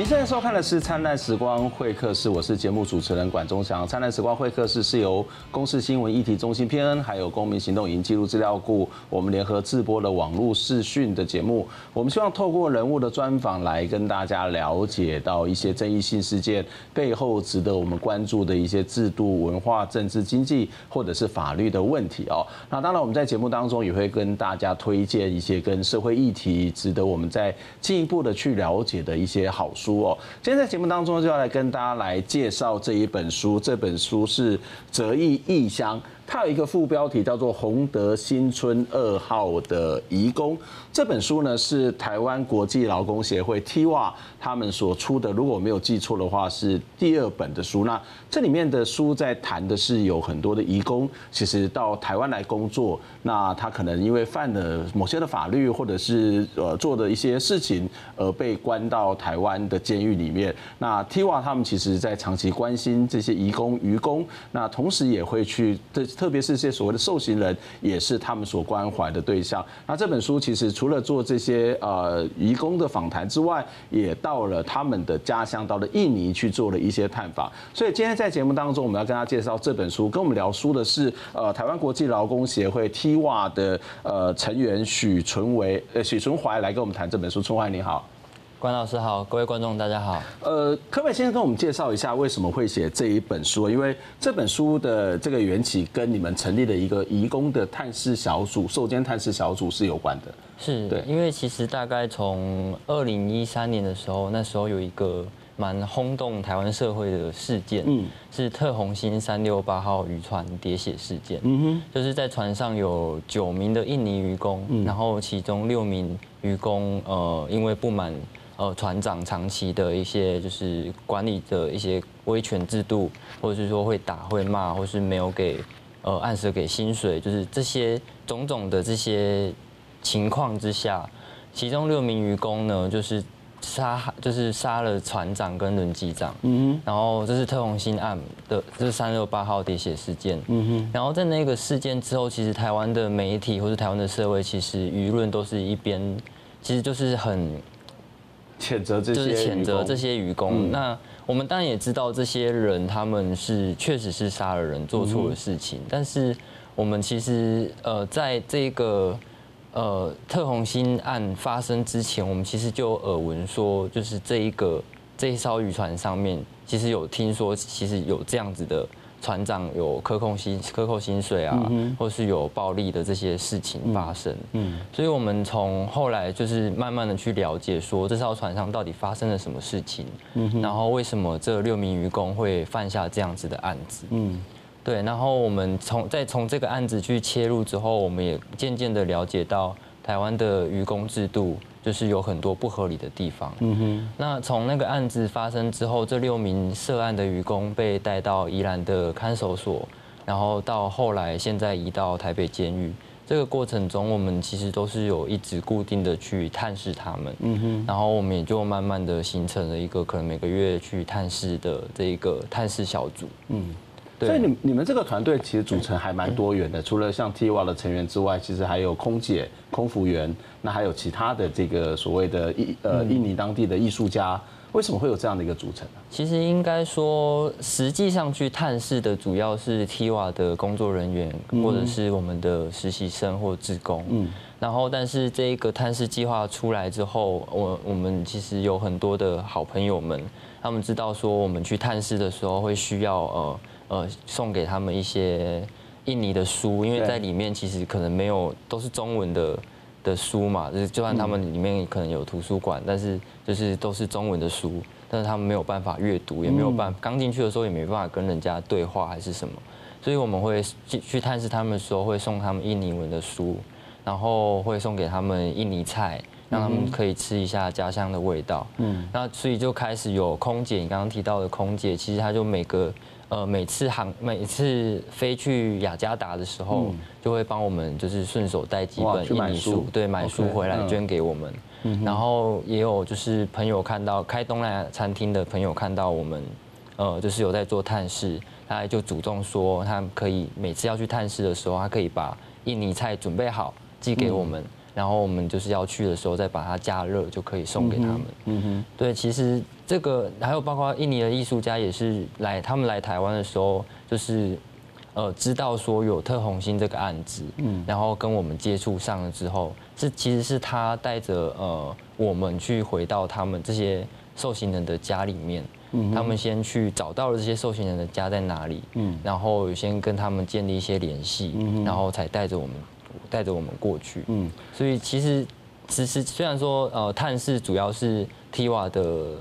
您现在收看的是《灿烂时光会客室》，我是节目主持人管中祥。《灿烂时光会客室》是由公视新闻议题中心偏恩，还有公民行动影音记录资料库，我们联合制播的网络视讯的节目。我们希望透过人物的专访来跟大家了解到一些争议性事件背后值得我们关注的一些制度、文化、政治、经济或者是法律的问题哦。那当然，我们在节目当中也会跟大家推荐一些跟社会议题值得我们再进一步的去了解的一些好书。书哦，今天在节目当中就要来跟大家来介绍这一本书，这本书是《折翼异乡》。它有一个副标题叫做《洪德新村二号的移工》。这本书呢是台湾国际劳工协会 TIWA 他们所出的，如果我没有记错的话，是第二本的书。那这里面的书在谈的是有很多的移工，其实到台湾来工作，那他可能因为犯了某些的法律，或者是呃做的一些事情，而被关到台湾的监狱里面。那 TIWA 他们其实在长期关心这些移工、渔工，那同时也会去这。特别是这些所谓的受刑人，也是他们所关怀的对象。那这本书其实除了做这些呃移工的访谈之外，也到了他们的家乡，到了印尼去做了一些探访。所以今天在节目当中，我们要跟大家介绍这本书。跟我们聊书的是呃台湾国际劳工协会 TIWA 的呃成员许纯维呃许纯怀来跟我们谈这本书。纯怀你好。关老师好，各位观众大家好。呃，可不可以先跟我们介绍一下为什么会写这一本书？因为这本书的这个缘起跟你们成立的一个移工的探视小组、受监探视小组是有关的。是，对，因为其实大概从二零一三年的时候，那时候有一个蛮轰动台湾社会的事件，嗯，是特宏兴三六八号渔船喋血事件。嗯哼，就是在船上有九名的印尼渔工，然后其中六名渔工呃因为不满。呃，船长长期的一些就是管理的一些威权制度，或者是说会打会骂，或是没有给呃按时给薪水，就是这些种种的这些情况之下，其中六名渔工呢，就是杀就是杀了船长跟轮机长，嗯哼，然后这是特洪兴案的，这是三六八号喋血事件，嗯哼，然后在那个事件之后，其实台湾的媒体或是台湾的社会，其实舆论都是一边，其实就是很。谴责这些，就是谴责这些渔工。嗯、那我们当然也知道，这些人他们是确实是杀了人，做错了事情。嗯、但是我们其实呃，在这个呃特红星案发生之前，我们其实就耳闻说，就是这一个这一艘渔船上面，其实有听说，其实有这样子的。船长有克扣薪、克扣薪水啊，或是有暴力的这些事情发生。嗯，所以我们从后来就是慢慢的去了解，说这艘船上到底发生了什么事情，嗯，然后为什么这六名渔工会犯下这样子的案子，嗯，对，然后我们从再从这个案子去切入之后，我们也渐渐的了解到台湾的渔工制度。就是有很多不合理的地方。嗯哼。那从那个案子发生之后，这六名涉案的渔工被带到宜兰的看守所，然后到后来现在移到台北监狱。这个过程中，我们其实都是有一直固定的去探视他们。嗯哼。然后我们也就慢慢的形成了一个可能每个月去探视的这一个探视小组。嗯。所以你你们这个团队其实组成还蛮多元的，除了像 TIWA 的成员之外，其实还有空姐、空服员，那还有其他的这个所谓的印呃印尼当地的艺术家。为什么会有这样的一个组成呢？其实应该说，实际上去探视的主要是 TIWA 的工作人员，或者是我们的实习生或职工。嗯。然后，但是这一个探视计划出来之后，我我们其实有很多的好朋友们，他们知道说我们去探视的时候会需要呃。呃，送给他们一些印尼的书，因为在里面其实可能没有都是中文的的书嘛，就是就算他们里面可能有图书馆，但是就是都是中文的书，但是他们没有办法阅读，也没有办法刚进去的时候也没办法跟人家对话还是什么，所以我们会去去探视他们的时候会送他们印尼文的书，然后会送给他们印尼菜，让他们可以吃一下家乡的味道。嗯，那所以就开始有空姐，你刚刚提到的空姐，其实她就每个。呃，每次航每次飞去雅加达的时候，就会帮我们就是顺手带几本印尼书，对，买书回来捐给我们。然后也有就是朋友看到开东南亚餐厅的朋友看到我们，呃，就是有在做探视，他就主动说他可以每次要去探视的时候，他可以把印尼菜准备好寄给我们，然后我们就是要去的时候再把它加热就可以送给他们。嗯哼，对，其实这个还有包括印尼的艺术家也是来，他们来台湾的时候就是。呃，知道说有特红星这个案子，嗯，然后跟我们接触上了之后，是其实是他带着呃我们去回到他们这些受刑人的家里面，嗯，他们先去找到了这些受刑人的家在哪里，嗯，然后先跟他们建立一些联系，嗯，然后才带着我们带着我们过去，嗯，所以其实其实虽然说呃探视主要是 Tiva 的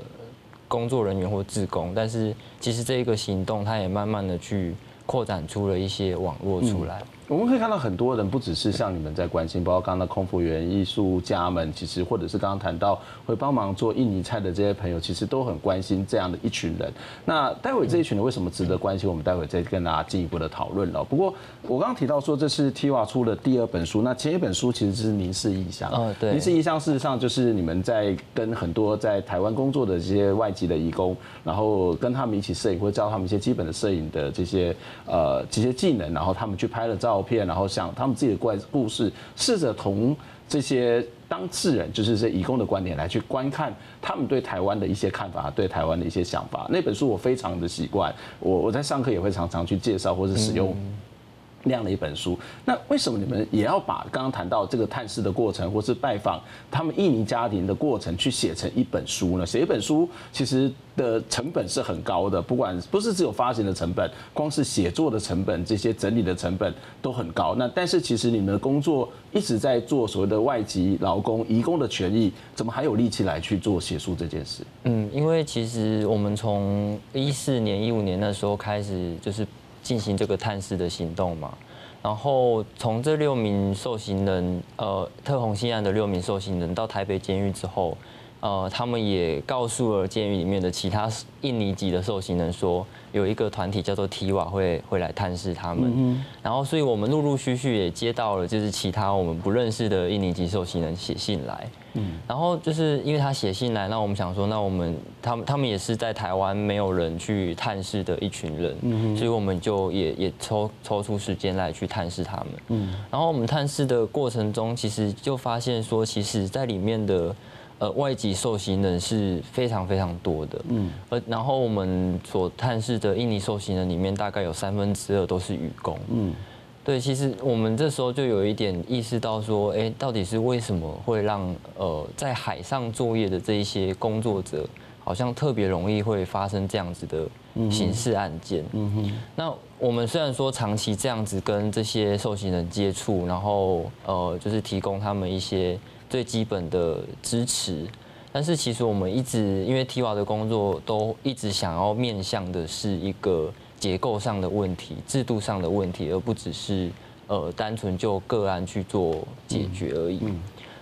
工作人员或志工，但是其实这一个行动它也慢慢的去。扩展出了一些网络出来。我们可以看到很多人，不只是像你们在关心，包括刚刚的空服员、艺术家们，其实或者是刚刚谈到会帮忙做印尼菜的这些朋友，其实都很关心这样的一群人。那待会这一群人为什么值得关心？我们待会再跟大家进一步的讨论了。不过我刚刚提到说，这是 TIWA 出的第二本书，那前一本书其实是《凝视异乡》。哦，对。《凝视异乡》事实上就是你们在跟很多在台湾工作的这些外籍的义工，然后跟他们一起摄影，会教他们一些基本的摄影的这些呃这些技能，然后他们去拍了照。照片，然后像他们自己的怪故事，试着同这些当事人，就是这移工的观点来去观看他们对台湾的一些看法，对台湾的一些想法。那本书我非常的习惯，我我在上课也会常常去介绍或者使用。那样的一本书，那为什么你们也要把刚刚谈到这个探视的过程，或是拜访他们印尼家庭的过程，去写成一本书呢？写一本书其实的成本是很高的，不管不是只有发行的成本，光是写作的成本，这些整理的成本都很高。那但是其实你们的工作一直在做所谓的外籍劳工、移工的权益，怎么还有力气来去做写书这件事？嗯，因为其实我们从一四年、一五年那时候开始就是。进行这个探视的行动嘛，然后从这六名受刑人，呃，特红星案的六名受刑人到台北监狱之后，呃，他们也告诉了监狱里面的其他印尼籍的受刑人说，有一个团体叫做 TIWA 会会来探视他们，然后所以我们陆陆续续也接到了就是其他我们不认识的印尼籍受刑人写信来。嗯，然后就是因为他写信来，那我们想说，那我们他们他们也是在台湾没有人去探视的一群人，嗯，所以我们就也也抽抽出时间来去探视他们，嗯，然后我们探视的过程中，其实就发现说，其实在里面的呃外籍受刑人是非常非常多的，嗯，而然后我们所探视的印尼受刑人里面，大概有三分之二都是渔工，嗯。对，其实我们这时候就有一点意识到说，哎，到底是为什么会让呃在海上作业的这一些工作者，好像特别容易会发生这样子的刑事案件？嗯哼。那我们虽然说长期这样子跟这些受刑人接触，然后呃就是提供他们一些最基本的支持，但是其实我们一直因为 TIWA 的工作都一直想要面向的是一个。结构上的问题、制度上的问题，而不只是呃单纯就个案去做解决而已。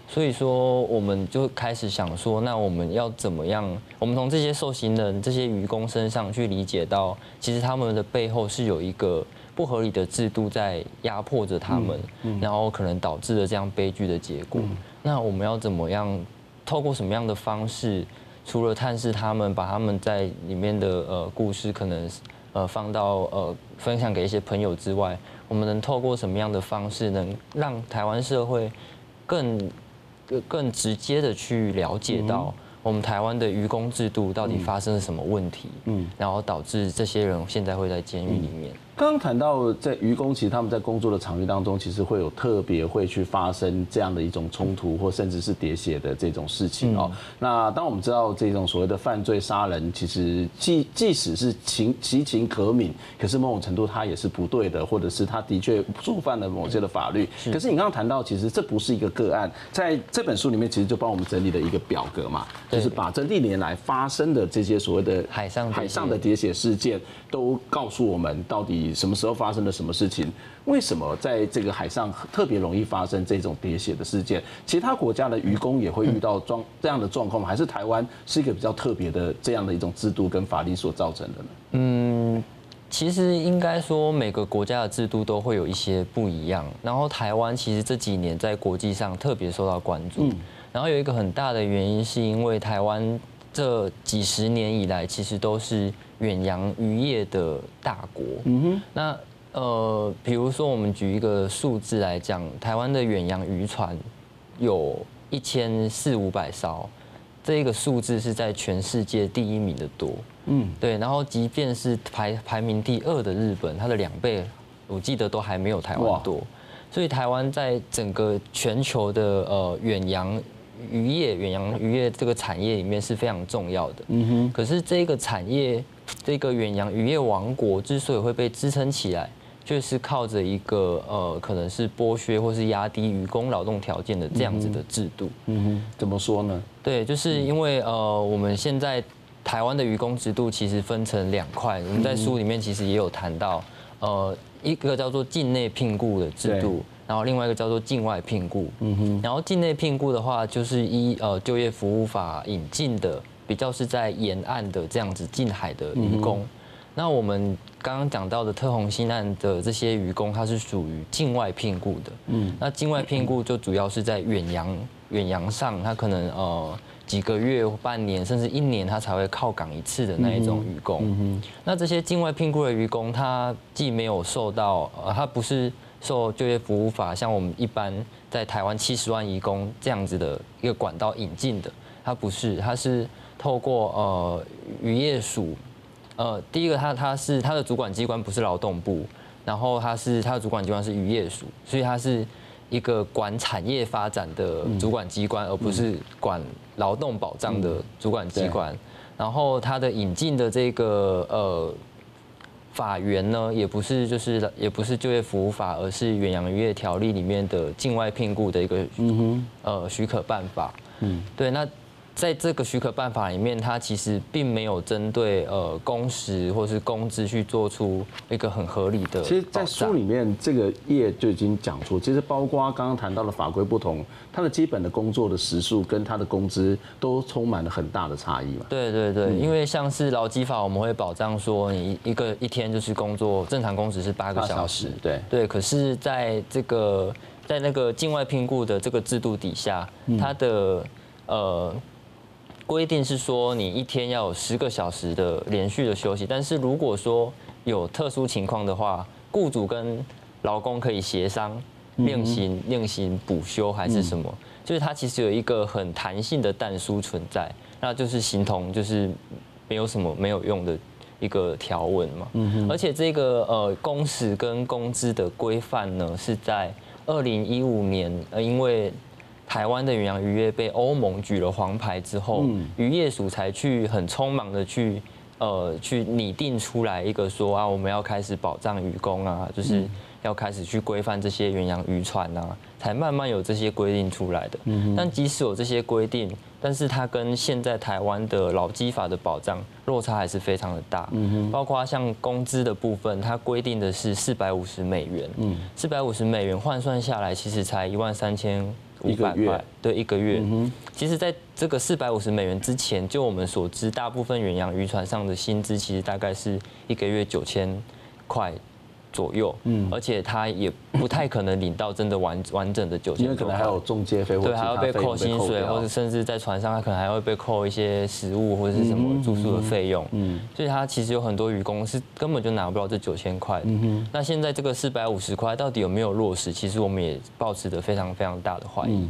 所以说，我们就开始想说，那我们要怎么样？我们从这些受刑人、这些愚公身上去理解到，其实他们的背后是有一个不合理的制度在压迫着他们，然后可能导致了这样悲剧的结果。那我们要怎么样？透过什么样的方式？除了探视他们，把他们在里面的呃故事可能。呃，放到呃分享给一些朋友之外，我们能透过什么样的方式，能让台湾社会更更直接的去了解到我们台湾的愚公制度到底发生了什么问题？嗯，然后导致这些人现在会在监狱里面。刚刚谈到在渔工，其实他们在工作的场域当中，其实会有特别会去发生这样的一种冲突，或甚至是喋血的这种事情哦。那当我们知道这种所谓的犯罪杀人，其实即即使是情其情可悯，可是某种程度它也是不对的，或者是他的确触犯了某些的法律。可是你刚刚谈到，其实这不是一个个案，在这本书里面其实就帮我们整理了一个表格嘛，就是把这历年来发生的这些所谓的海上海上的喋血事件，都告诉我们到底。什么时候发生了什么事情？为什么在这个海上特别容易发生这种喋血的事件？其他国家的渔工也会遇到状这样的状况吗？还是台湾是一个比较特别的这样的一种制度跟法律所造成的呢？嗯，其实应该说每个国家的制度都会有一些不一样。然后台湾其实这几年在国际上特别受到关注。然后有一个很大的原因是因为台湾这几十年以来其实都是。远洋渔业的大国，嗯哼，那呃，比如说我们举一个数字来讲，台湾的远洋渔船有一千四五百艘，这一个数字是在全世界第一名的多。嗯，对。然后即便是排排名第二的日本，它的两倍，我记得都还没有台湾多。所以台湾在整个全球的呃远洋渔业、远洋渔业这个产业里面是非常重要的。嗯哼。可是这个产业，这个远洋渔业王国之所以会被支撑起来，就是靠着一个呃，可能是剥削或是压低渔工劳动条件的这样子的制度。嗯哼，怎么说呢？对，就是因为呃，我们现在台湾的渔工制度其实分成两块，我们在书里面其实也有谈到，呃，一个叫做境内聘雇的制度，然后另外一个叫做境外聘雇。嗯哼，然后境内聘雇的话，就是依呃就业服务法引进的，比较是在沿岸的这样子近海的渔工。那我们刚刚讲到的特宏兴案的这些渔工，它是属于境外聘雇的。嗯，那境外聘雇就主要是在远洋 远洋上，它可能呃几个月、半年甚至一年，他才会靠港一次的那一种渔工。嗯，那这些境外聘雇的渔工，他既没有受到呃，他不是受就业服务法像我们一般在台湾七十万移工这样子的一个管道引进的，它不是，它是透过呃渔业署。呃，第一个它它是它的主管机关不是劳动部，然后它是它的主管机关是渔业署，所以它是一个管产业发展的主管机关，而不是管劳动保障的主管机关。然后它的引进的这个呃法源呢，也不是就是也不是就业服务法，而是远洋渔业条例里面的境外聘雇的一个呃许可办法。嗯，对，那。在这个许可办法里面，它其实并没有针对呃工时或是工资去做出一个很合理的。其实，在书里面这个页就已经讲出，其实包括刚刚谈到的法规不同，它的基本的工作的时数跟它的工资都充满了很大的差异嘛。对对对，因为像是劳基法，我们会保障说你一个一天就是工作正常工时是八个小时。对对，可是在这个在那个境外聘雇的这个制度底下，它的呃。规定是说，你一天要有十个小时的连续的休息，但是如果说有特殊情况的话，雇主跟劳工可以协商另行另行补休还是什么，就是它其实有一个很弹性的但书存在，那就是形同就是没有什么没有用的一个条文嘛。而且这个呃工时跟工资的规范呢，是在二零一五年呃因为。台湾的远洋渔业被欧盟举了黄牌之后，渔业署才去很匆忙的去，呃，去拟定出来一个说啊，我们要开始保障渔工啊，就是要开始去规范这些远洋渔船啊，才慢慢有这些规定出来的。但即使有这些规定，但是它跟现在台湾的劳基法的保障落差还是非常的大。包括像工资的部分，它规定的是四百五十美元，四百五十美元换算下来，其实才一万三千。五百块，对，一个月。其实，在这个四百五十美元之前，就我们所知，大部分远洋渔船上的薪资其实大概是一个月九千块。左右，嗯，而且他也不太可能领到真的完完整的九千，因为可能还有中介费，对，还要被扣薪水，或者甚至在船上，他可能还会被扣一些食物或者是什么住宿的费用，嗯，所以他其实有很多渔工是根本就拿不到这九千块，嗯哼，那现在这个四百五十块到底有没有落实？其实我们也抱持着非常非常大的怀疑。嗯，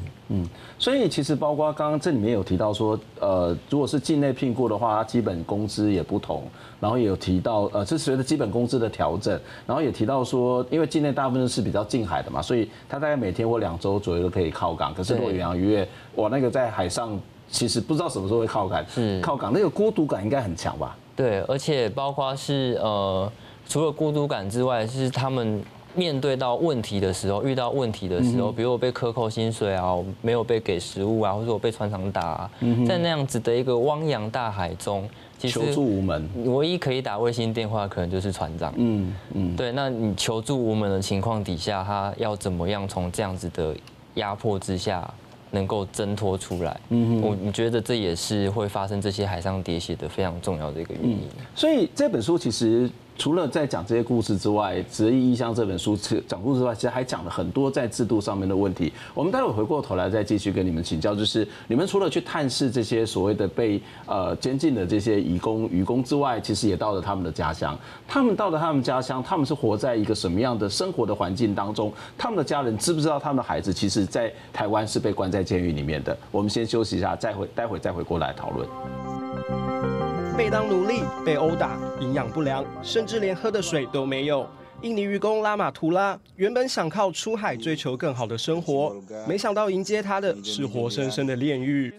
所以其实包括刚刚这里面有提到说，呃，如果是境内聘雇的话，它基本工资也不同，然后也有提到，呃，是随着基本工资的调整，然后也提到说，因为境内大部分是比较近海的嘛，所以它大概每天或两周左右都可以靠港。可是如果远洋渔业，我那个在海上，其实不知道什么时候会靠港，是靠港，那个孤独感应该很强吧？对，而且包括是呃，除了孤独感之外，是他们。面对到问题的时候，遇到问题的时候，比如我被克扣薪水啊，没有被给食物啊，或者我被船长打啊，在那样子的一个汪洋大海中，其实求助无门，唯一可以打卫星电话可能就是船长。嗯嗯，对，那你求助无门的情况底下，他要怎么样从这样子的压迫之下能够挣脱出来？嗯，我你觉得这也是会发生这些海上喋血的非常重要的一个原因。所以这本书其实。除了在讲这些故事之外，《择异异乡》这本书讲故事之外，其实还讲了很多在制度上面的问题。我们待会回过头来再继续跟你们请教，就是你们除了去探视这些所谓的被呃监禁的这些移工渔工之外，其实也到了他们的家乡。他们到了他们家乡，他们是活在一个什么样的生活的环境当中？他们的家人知不知道他们的孩子其实在台湾是被关在监狱里面的？我们先休息一下，再回待会再回过来讨论。被当奴隶，被殴打，营养不良，甚至连喝的水都没有。印尼渔工拉马图拉原本想靠出海追求更好的生活，没想到迎接他的是活生生的炼狱。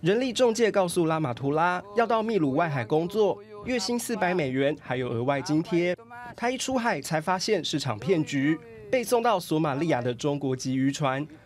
人力中介告诉拉马图拉，要到秘鲁外海工作，月薪四百美元，还有额外津贴。他一出海才发现是场骗局，被送到索马利亚的中国籍渔船。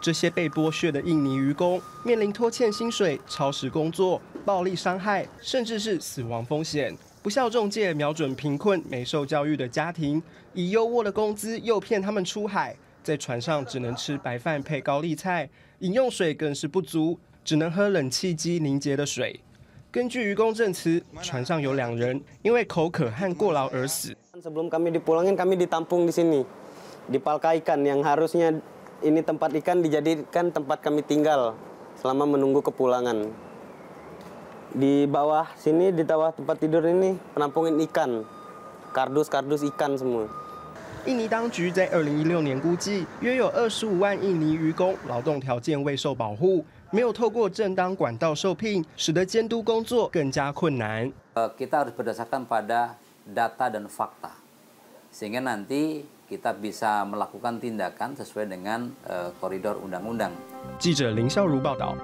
这些被剥削的印尼渔工面临拖欠薪水、超时工作、暴力伤害，甚至是死亡风险。不孝中介瞄准贫困、没受教育的家庭，以优渥的工资诱骗他们出海，在船上只能吃白饭配高丽菜，饮用水更是不足，只能喝冷气机凝结的水。根据渔工证词，船上有两人因为口渴和过劳而死。Ini tempat ikan dijadikan tempat kami tinggal selama menunggu kepulangan. Di bawah sini, di bawah tempat tidur ini penampungin ikan, kardus-kardus ikan semua. 印尼当局在二零一六年估计，约有二十五万印尼渔工劳动条件未受保护，没有透过正当管道受聘，使得监督工作更加困难。Kita harus berdasarkan pada data dan fakta, sehingga nanti kita bisa melakukan tindakan sesuai dengan koridor undang-undang。记者林孝如报道。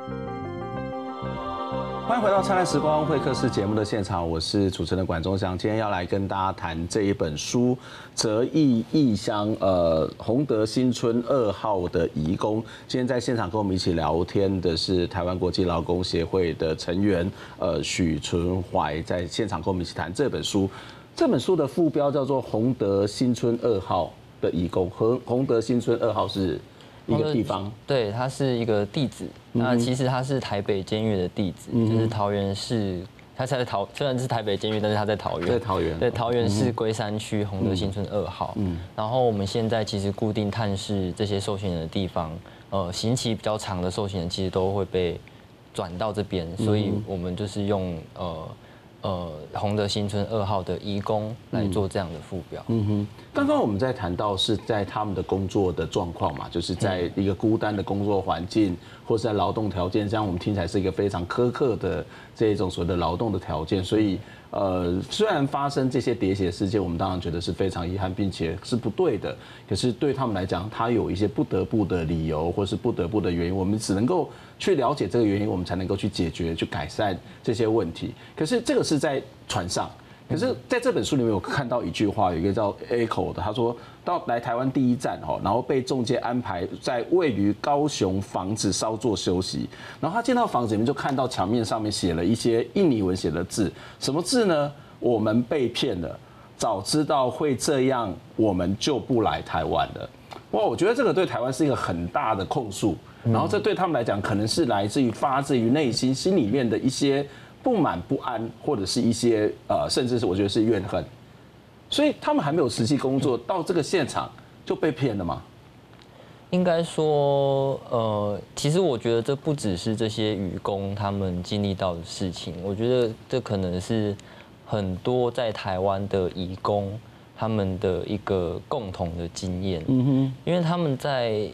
欢迎回到《灿烂时光会客室》节目的现场，我是主持人管中祥。今天要来跟大家谈这一本书《择异异乡》，呃，洪德新村二号的移工。今天在现场跟我们一起聊天的是台湾国际劳工协会的成员，呃，许纯怀，在现场跟我们一起谈这本书。这本书的副标叫做《洪德新村二号的义工》，和洪德新村二号是一个地方，对，它是一个地址。那其实它是台北监狱的地址，就是桃园市，它在桃，虽然是台北监狱，但是它在桃园，在桃园，对，桃园市龟山区洪德新村二号。嗯，然后我们现在其实固定探视这些受刑人的地方，呃，刑期比较长的受刑人其实都会被转到这边，所以我们就是用呃。呃，洪德新村二号的移工来做这样的副标。嗯哼，刚刚我们在谈到是在他们的工作的状况嘛，就是在一个孤单的工作环境，或是在劳动条件，这样我们听起来是一个非常苛刻的这种所谓的劳动的条件，所以。呃，虽然发生这些喋血事件，我们当然觉得是非常遗憾，并且是不对的。可是对他们来讲，他有一些不得不的理由，或是不得不的原因，我们只能够去了解这个原因，我们才能够去解决、去改善这些问题。可是这个是在船上。可是在这本书里面，有看到一句话，有一个叫 Echo 的，他说到来台湾第一站哈，然后被中介安排在位于高雄房子稍作休息，然后他进到房子里面就看到墙面上面写了一些印尼文写的字，什么字呢？我们被骗了，早知道会这样，我们就不来台湾了。哇，我觉得这个对台湾是一个很大的控诉，然后这对他们来讲，可能是来自于发自于内心心里面的一些。不满不安，或者是一些呃，甚至是我觉得是怨恨，所以他们还没有实际工作，到这个现场就被骗了吗？应该说，呃，其实我觉得这不只是这些愚工他们经历到的事情，我觉得这可能是很多在台湾的移工。他们的一个共同的经验，嗯哼，因为他们在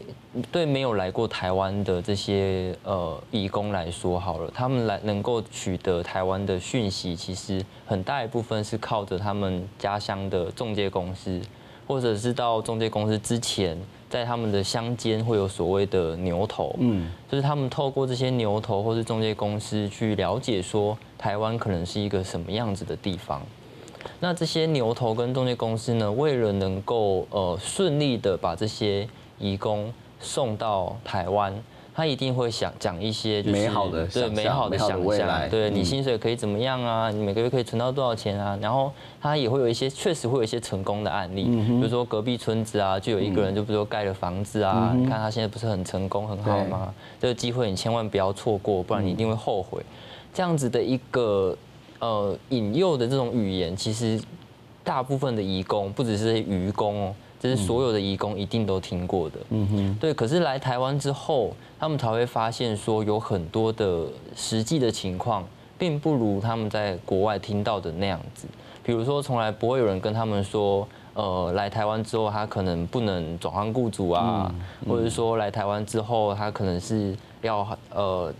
对没有来过台湾的这些呃义工来说，好了，他们来能够取得台湾的讯息，其实很大一部分是靠着他们家乡的中介公司，或者是到中介公司之前，在他们的乡间会有所谓的牛头，嗯，就是他们透过这些牛头或是中介公司去了解说台湾可能是一个什么样子的地方。那这些牛头跟中介公司呢，为了能够呃顺利的把这些移工送到台湾。他一定会想讲一些就是美好的对美好的想象，对你薪水可以怎么样啊？你每个月可以存到多少钱啊？然后他也会有一些确实会有一些成功的案例，比如说隔壁村子啊，就有一个人就比如说盖了房子啊，你看他现在不是很成功很好吗？这个机会你千万不要错过，不然你一定会后悔。这样子的一个呃引诱的这种语言，其实大部分的移工不只是渔工哦。这是所有的移工一定都听过的，嗯哼，对。可是来台湾之后，他们才会发现说，有很多的实际的情况，并不如他们在国外听到的那样子。比如说，从来不会有人跟他们说，呃，来台湾之后，他可能不能转换雇主啊，或者说来台湾之后，他可能是要呃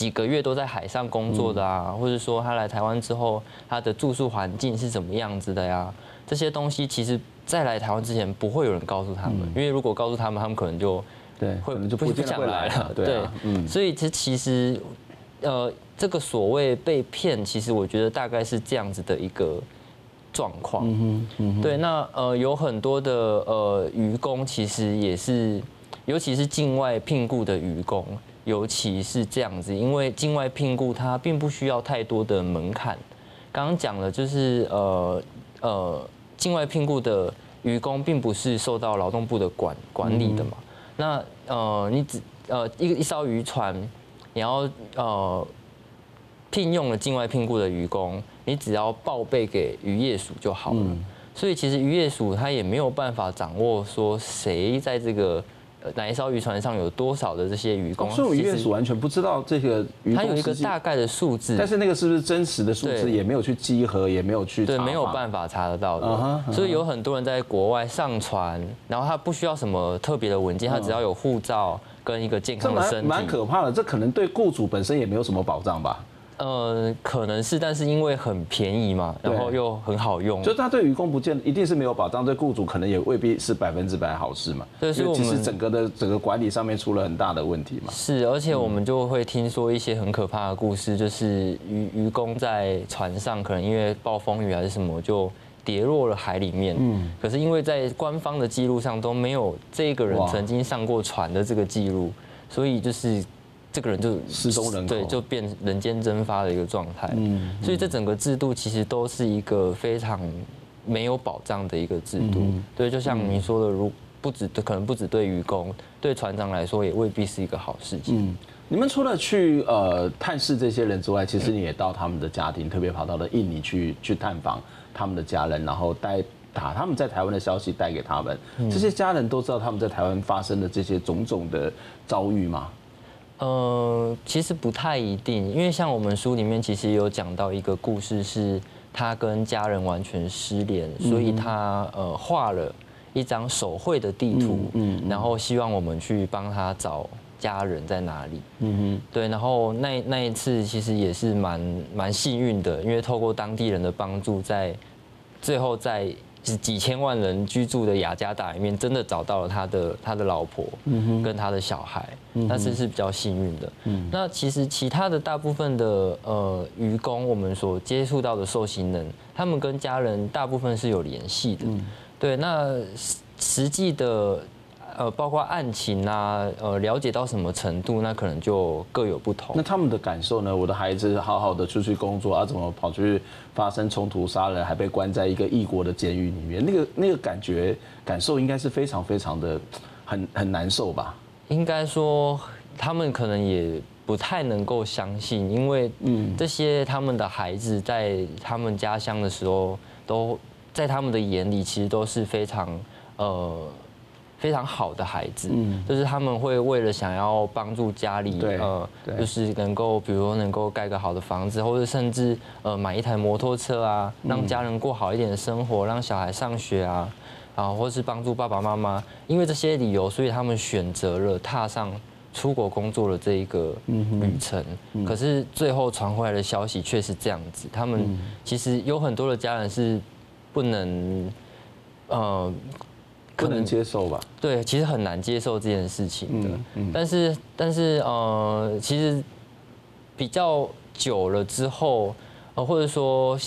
几个月都在海上工作的啊，或者说他来台湾之后，他的住宿环境是怎么样子的呀？这些东西其实。在来台湾之前，不会有人告诉他们，因为如果告诉他们，他们可能就对会就不不想来了。对，嗯，所以这其实，呃，这个所谓被骗，其实我觉得大概是这样子的一个状况。嗯嗯，对，那呃有很多的呃渔工，其实也是，尤其是境外聘雇的渔工，尤其是这样子，因为境外聘雇它并不需要太多的门槛。刚刚讲了，就是呃呃。境外聘雇的渔工并不是受到劳动部的管管理的嘛？那呃，你只呃一一艘渔船，你要呃聘用了境外聘雇的渔工，你只要报备给渔业署就好了。所以其实渔业署它也没有办法掌握说谁在这个。哪一艘渔船上有多少的这些渔工？所以渔业署完全不知道这个它有一个大概的数字，但是那个是不是真实的数字也没有去稽核，也没有去对，没有办法查得到的。所以有很多人在国外上船，然后他不需要什么特别的文件，他只要有护照跟一个健康的身体。蛮可怕的，这可能对雇主本身也没有什么保障吧。呃，可能是，但是因为很便宜嘛，然后又很好用，就他对渔工不见一定是没有保障，对雇主可能也未必是百分之百好事嘛。对，所以其实整个的整个管理上面出了很大的问题嘛。是，而且我们就会听说一些很可怕的故事，就是渔渔工在船上可能因为暴风雨还是什么就跌落了海里面，嗯，可是因为在官方的记录上都没有这个人曾经上过船的这个记录，所以就是。这个人就失踪人口，对，就变人间蒸发的一个状态。嗯，所以这整个制度其实都是一个非常没有保障的一个制度。对，就像你说的，如不止可能不止对渔工，对船长来说也未必是一个好事情。嗯，你们除了去呃探视这些人之外，其实你也到他们的家庭，特别跑到了印尼去去探访他们的家人，然后带把他们在台湾的消息带给他们。这些家人都知道他们在台湾发生的这些种种的遭遇吗？呃，其实不太一定，因为像我们书里面其实有讲到一个故事，是他跟家人完全失联，所以他呃画了一张手绘的地图，嗯，然后希望我们去帮他找家人在哪里，嗯。哼，对，然后那那一次其实也是蛮蛮幸运的，因为透过当地人的帮助，在最后在。是几千万人居住的雅加达里面，真的找到了他的他的老婆，跟他的小孩，但是是比较幸运的。那其实其他的大部分的呃渔工，我们所接触到的受刑人，他们跟家人大部分是有联系的。对，那实际的。呃，包括案情啊，呃，了解到什么程度，那可能就各有不同。那他们的感受呢？我的孩子好好的出去工作，啊，怎么跑出去发生冲突、杀人，还被关在一个异国的监狱里面？那个那个感觉感受应该是非常非常的很很难受吧？应该说，他们可能也不太能够相信，因为嗯，这些他们的孩子在他们家乡的时候，都在他们的眼里，其实都是非常呃。非常好的孩子，嗯，就是他们会为了想要帮助家里，呃，就是能够，比如说能够盖个好的房子，或者甚至呃买一台摩托车啊，让家人过好一点的生活，让小孩上学啊，啊，或是帮助爸爸妈妈，因为这些理由，所以他们选择了踏上出国工作的这一个旅程。可是最后传回来的消息却是这样子，他们其实有很多的家人是不能，呃。不能接受吧？对，其实很难接受这件事情的。嗯嗯、但是，但是，呃，其实比较久了之后，呃，或者说，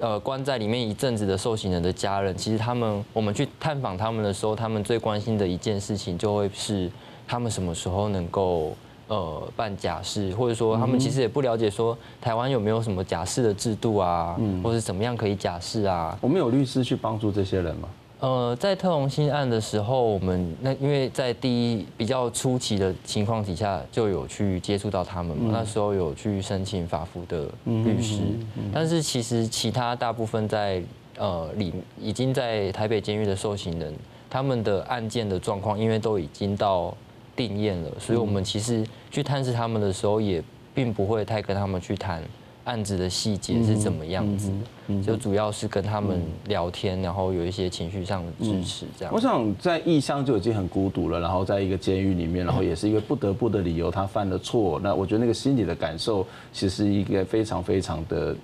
呃关在里面一阵子的受刑人的家人，其实他们我们去探访他们的时候，他们最关心的一件事情就会是他们什么时候能够。呃，办假释，或者说他们其实也不了解说台湾有没有什么假释的制度啊，嗯，或者怎么样可以假释啊？我们有律师去帮助这些人吗？呃，在特隆新案的时候，我们那因为在第一比较初期的情况底下，就有去接触到他们嘛，那时候有去申请法服的律师，但是其实其他大部分在呃里已经在台北监狱的受刑人，他们的案件的状况，因为都已经到。定验了，所以我们其实去探视他们的时候，也并不会太跟他们去谈案子的细节是怎么样子，就主要是跟他们聊天，然后有一些情绪上的支持这样。我想在异乡就已经很孤独了，然后在一个监狱里面，然后也是因为不得不的理由，他犯了错。那我觉得那个心理的感受，其实一个非常非常的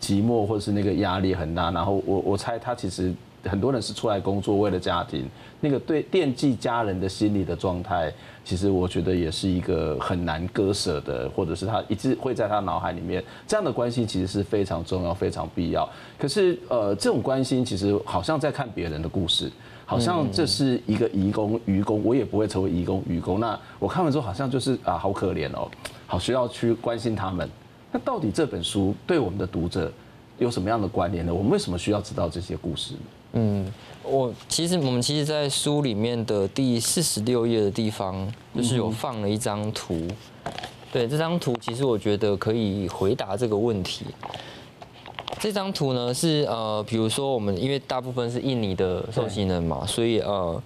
寂寞，或者是那个压力很大。然后我我猜他其实。很多人是出来工作，为了家庭，那个对惦记家人的心理的状态，其实我觉得也是一个很难割舍的，或者是他一直会在他脑海里面，这样的关心其实是非常重要、非常必要。可是，呃，这种关心其实好像在看别人的故事，好像这是一个移工、愚工，我也不会成为移工、愚工。那我看完之后，好像就是啊，好可怜哦，好需要去关心他们。那到底这本书对我们的读者有什么样的关联呢？我们为什么需要知道这些故事？嗯，我其实我们其实，在书里面的第四十六页的地方，就是有放了一张图。对，这张图其实我觉得可以回答这个问题。这张图呢是呃，比如说我们因为大部分是印尼的受刑人嘛，所以呃，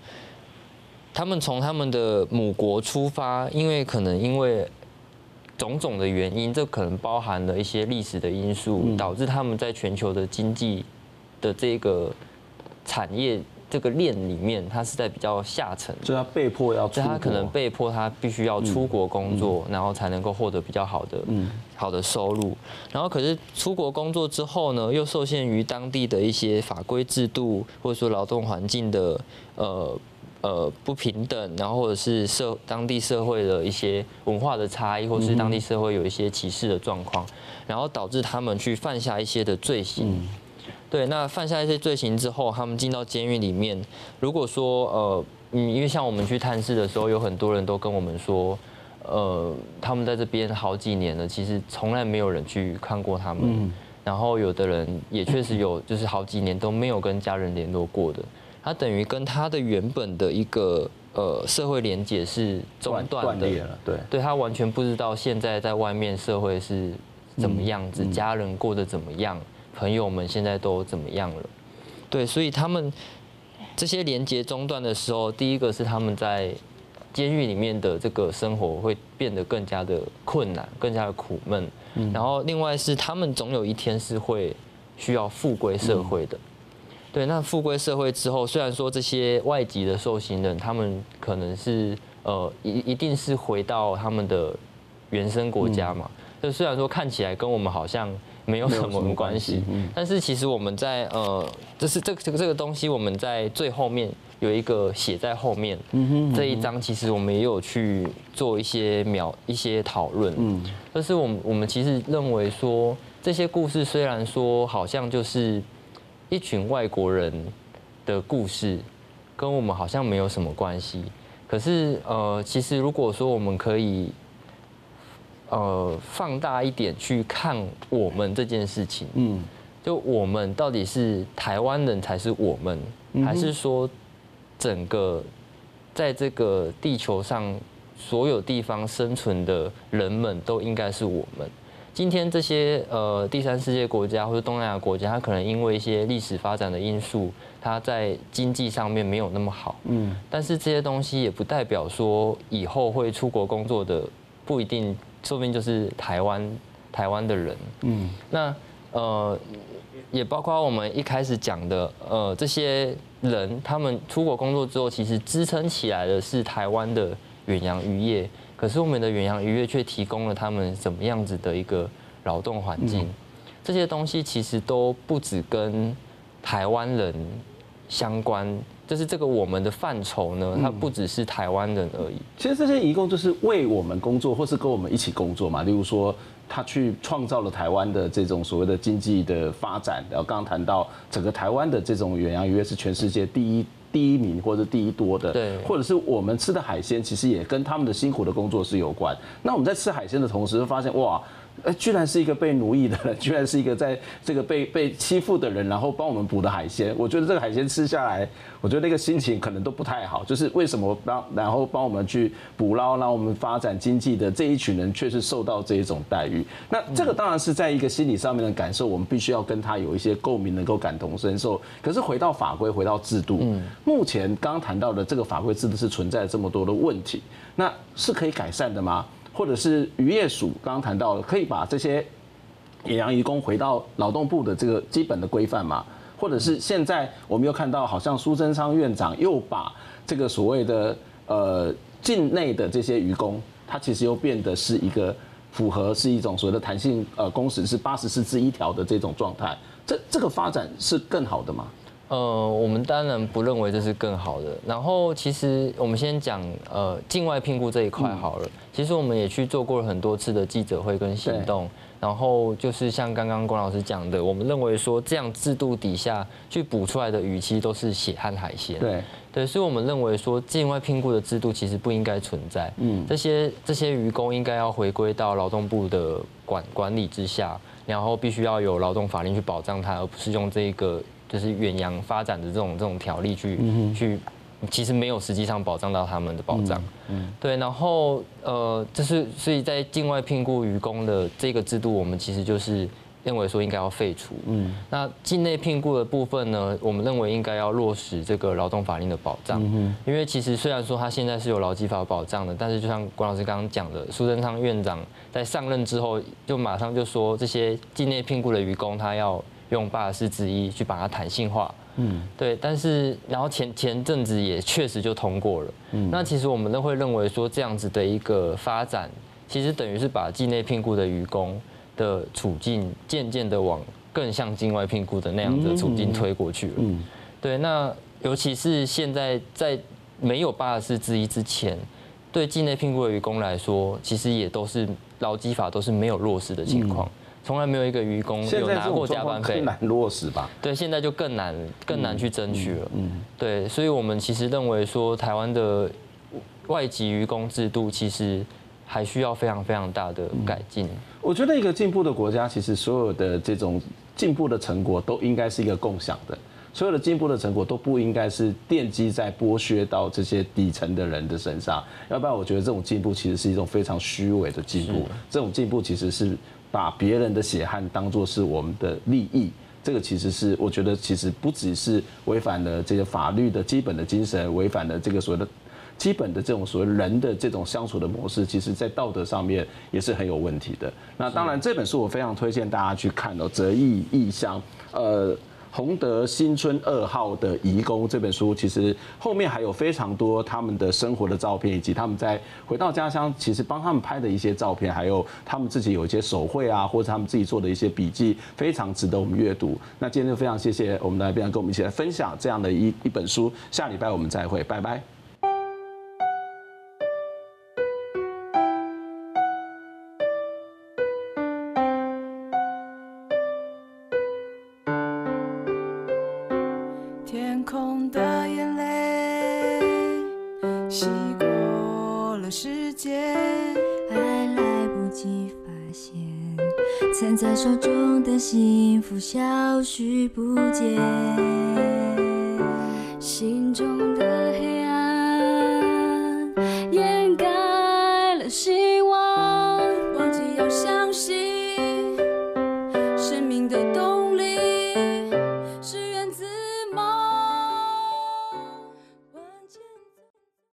他们从他们的母国出发，因为可能因为种种的原因，这可能包含了一些历史的因素，导致他们在全球的经济的这个。产业这个链里面，它是在比较下层，所以他被迫要，所以他可能被迫他必须要出国工作，然后才能够获得比较好的，好的收入。然后可是出国工作之后呢，又受限于当地的一些法规制度，或者说劳动环境的呃呃不平等，然后或者是社当地社会的一些文化的差异，或是当地社会有一些歧视的状况，然后导致他们去犯下一些的罪行。对，那犯下一些罪行之后，他们进到监狱里面。如果说呃，嗯，因为像我们去探视的时候，有很多人都跟我们说，呃，他们在这边好几年了，其实从来没有人去看过他们。嗯。然后有的人也确实有，就是好几年都没有跟家人联络过的。他等于跟他的原本的一个呃社会连接是中断的。对。对，他完全不知道现在在外面社会是怎么样子，家人过得怎么样。朋友们现在都怎么样了？对，所以他们这些连接中断的时候，第一个是他们在监狱里面的这个生活会变得更加的困难，更加的苦闷。然后另外是他们总有一天是会需要复归社会的。对，那复归社会之后，虽然说这些外籍的受刑人，他们可能是呃一一定是回到他们的原生国家嘛。就虽然说看起来跟我们好像。没有什么关系，但是其实我们在呃，就是这个这个这个东西，我们在最后面有一个写在后面，这一章其实我们也有去做一些描一些讨论，嗯，就是我们我们其实认为说，这些故事虽然说好像就是一群外国人的故事，跟我们好像没有什么关系，可是呃，其实如果说我们可以。呃，放大一点去看我们这件事情，嗯，就我们到底是台湾人才是我们，还是说整个在这个地球上所有地方生存的人们都应该是我们？今天这些呃第三世界国家或者东南亚国家，它可能因为一些历史发展的因素，它在经济上面没有那么好，嗯，但是这些东西也不代表说以后会出国工作的不一定。说不定就是台湾台湾的人，嗯，那呃，也包括我们一开始讲的，呃，这些人他们出国工作之后，其实支撑起来的是台湾的远洋渔业，可是我们的远洋渔业却提供了他们怎么样子的一个劳动环境，这些东西其实都不止跟台湾人相关。就是这个我们的范畴呢，它不只是台湾人而已。其实这些移工就是为我们工作，或是跟我们一起工作嘛。例如说，他去创造了台湾的这种所谓的经济的发展。然后刚刚谈到整个台湾的这种远洋渔业是全世界第一第一名或者第一多的，对，或者是我们吃的海鲜其实也跟他们的辛苦的工作是有关。那我们在吃海鲜的同时，会发现哇。哎，居然是一个被奴役的人，居然是一个在这个被被欺负的人，然后帮我们捕的海鲜。我觉得这个海鲜吃下来，我觉得那个心情可能都不太好。就是为什么帮然后帮我们去捕捞，让我们发展经济的这一群人，却是受到这一种待遇。那这个当然是在一个心理上面的感受，我们必须要跟他有一些共鸣，能够感同身受。可是回到法规，回到制度，目前刚刚谈到的这个法规制度是存在这么多的问题，那是可以改善的吗？或者是渔业署刚刚谈到，可以把这些远洋渔工回到劳动部的这个基本的规范嘛？或者是现在我们又看到，好像苏贞昌院长又把这个所谓的呃境内的这些渔工，他其实又变得是一个符合是一种所谓的弹性呃工时是八十四之一条的这种状态，这这个发展是更好的吗？呃，我们当然不认为这是更好的。然后，其实我们先讲呃境外聘雇这一块好了。嗯、其实我们也去做过了很多次的记者会跟行动。然后就是像刚刚龚老师讲的，我们认为说这样制度底下去补出来的鱼，其实都是血汗海鲜。对对，所以我们认为说境外聘雇的制度其实不应该存在。嗯，这些这些渔工应该要回归到劳动部的管管理之下，然后必须要有劳动法令去保障它，而不是用这个。就是远洋发展的这种这种条例去去，其实没有实际上保障到他们的保障。嗯，对。然后呃，就是所以在境外聘雇渔工的这个制度，我们其实就是认为说应该要废除。嗯。那境内聘雇的部分呢，我们认为应该要落实这个劳动法令的保障。嗯。因为其实虽然说他现在是有劳基法保障的，但是就像关老师刚刚讲的，苏贞昌院长在上任之后，就马上就说这些境内聘雇的渔工他要。用八十四之一去把它弹性化，嗯，对，但是然后前前阵子也确实就通过了，嗯，那其实我们都会认为说这样子的一个发展，其实等于是把境内聘雇的渔工的处境渐渐的往更像境外聘雇的那样的处境推过去了，嗯，对，那尤其是现在在没有八十四之一之前，对境内聘雇的渔工来说，其实也都是劳基法都是没有落实的情况。从来没有一个渔工有拿过加班费，更难落实吧？对，现在就更难，更难去争取了。嗯，对，所以我们其实认为说，台湾的外籍渔工制度其实还需要非常非常大的改进。我觉得一个进步的国家，其实所有的这种进步的成果都应该是一个共享的，所有的进步的成果都不应该是奠基在剥削到这些底层的人的身上，要不然我觉得这种进步其实是一种非常虚伪的进步。这种进步其实是。把别人的血汗当做是我们的利益，这个其实是我觉得其实不只是违反了这个法律的基本的精神，违反了这个所谓的基本的这种所谓人的这种相处的模式，其实在道德上面也是很有问题的。那当然这本书我非常推荐大家去看哦，《泽异异乡》呃。宏德新村二号的移工这本书，其实后面还有非常多他们的生活的照片，以及他们在回到家乡，其实帮他们拍的一些照片，还有他们自己有一些手绘啊，或者他们自己做的一些笔记，非常值得我们阅读。那今天就非常谢谢我们的来宾跟我们一起来分享这样的一一本书。下礼拜我们再会，拜拜。